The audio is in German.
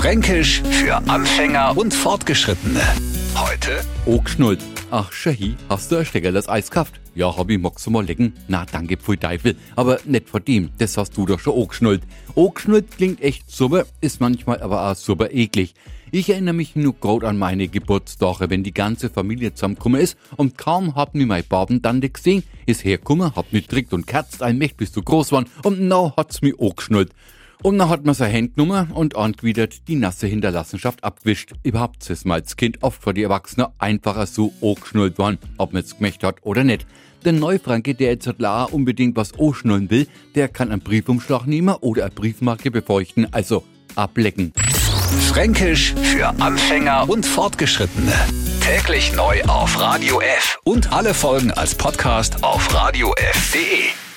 Fränkisch für Anfänger und Fortgeschrittene. Heute Oakschnullt. Ach, Shahi, hast du ein Steckerles Eis gehabt? Ja, hab ich, magst du mal lecken? Na, danke, pfui Teufel. Aber nicht vor dem, das hast du doch schon Oakschnullt. Oakschnullt klingt echt super, ist manchmal aber auch super eklig. Ich erinnere mich nur grad an meine Geburtstage, wenn die ganze Familie zusammengekommen ist und kaum hat mir mein Babentante gesehen, ist hergekommen, hat mich trinkt und kerzt ein Mächt bis du groß waren und now hat's mich angeschnallt. Und dann hat man sein Hand genommen und angewidert die nasse Hinterlassenschaft abgewischt. Überhaupt ist man als Kind oft vor die Erwachsenen einfacher so angeschnallt worden, ob man es gemächt hat oder nicht. Der Neufranke, der jetzt klar unbedingt was anschnallen will, der kann einen Briefumschlag nehmen oder eine Briefmarke befeuchten, also ablecken. Fränkisch für Anfänger und Fortgeschrittene. Täglich neu auf Radio F und alle Folgen als Podcast auf radiof.de.